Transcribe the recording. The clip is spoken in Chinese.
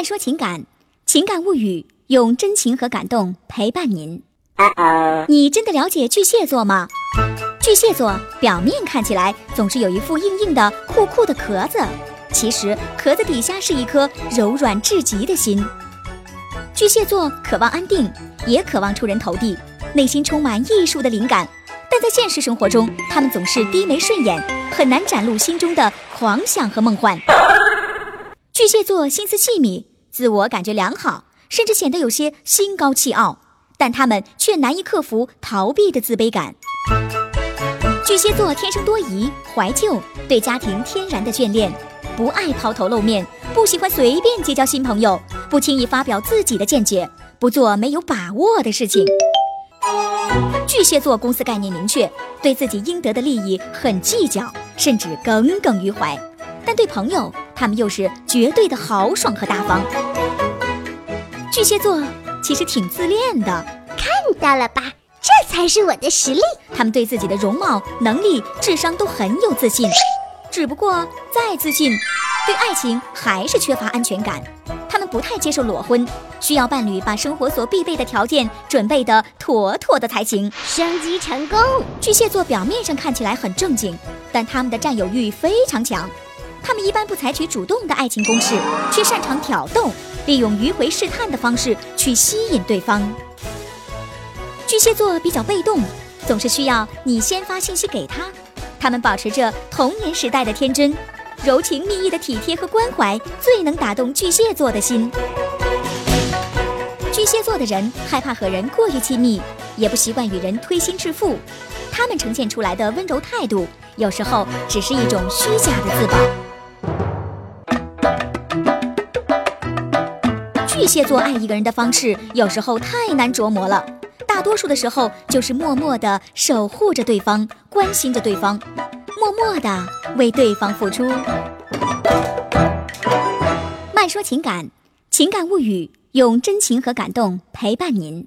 慢说情感，情感物语，用真情和感动陪伴您。你真的了解巨蟹座吗？巨蟹座表面看起来总是有一副硬硬的、酷酷的壳子，其实壳子底下是一颗柔软至极的心。巨蟹座渴望安定，也渴望出人头地，内心充满艺术的灵感，但在现实生活中，他们总是低眉顺眼，很难展露心中的狂想和梦幻。巨蟹座心思细密，自我感觉良好，甚至显得有些心高气傲，但他们却难以克服逃避的自卑感。巨蟹座天生多疑、怀旧，对家庭天然的眷恋，不爱抛头露面，不喜欢随便结交新朋友，不轻易发表自己的见解，不做没有把握的事情。巨蟹座公司概念明确，对自己应得的利益很计较，甚至耿耿于怀，但对朋友。他们又是绝对的豪爽和大方。巨蟹座其实挺自恋的，看到了吧？这才是我的实力。他们对自己的容貌、能力、智商都很有自信，只不过再自信，对爱情还是缺乏安全感。他们不太接受裸婚，需要伴侣把生活所必备的条件准备得妥妥的才行。升级成功。巨蟹座表面上看起来很正经，但他们的占有欲非常强。他们一般不采取主动的爱情攻势，却擅长挑逗，利用迂回试探的方式去吸引对方。巨蟹座比较被动，总是需要你先发信息给他。他们保持着童年时代的天真，柔情蜜意的体贴和关怀最能打动巨蟹座的心。巨蟹座的人害怕和人过于亲密，也不习惯与人推心置腹。他们呈现出来的温柔态度，有时候只是一种虚假的自保。巨蟹座爱一个人的方式有时候太难琢磨了，大多数的时候就是默默的守护着对方，关心着对方，默默的为对方付出。慢说情感，情感物语，用真情和感动陪伴您。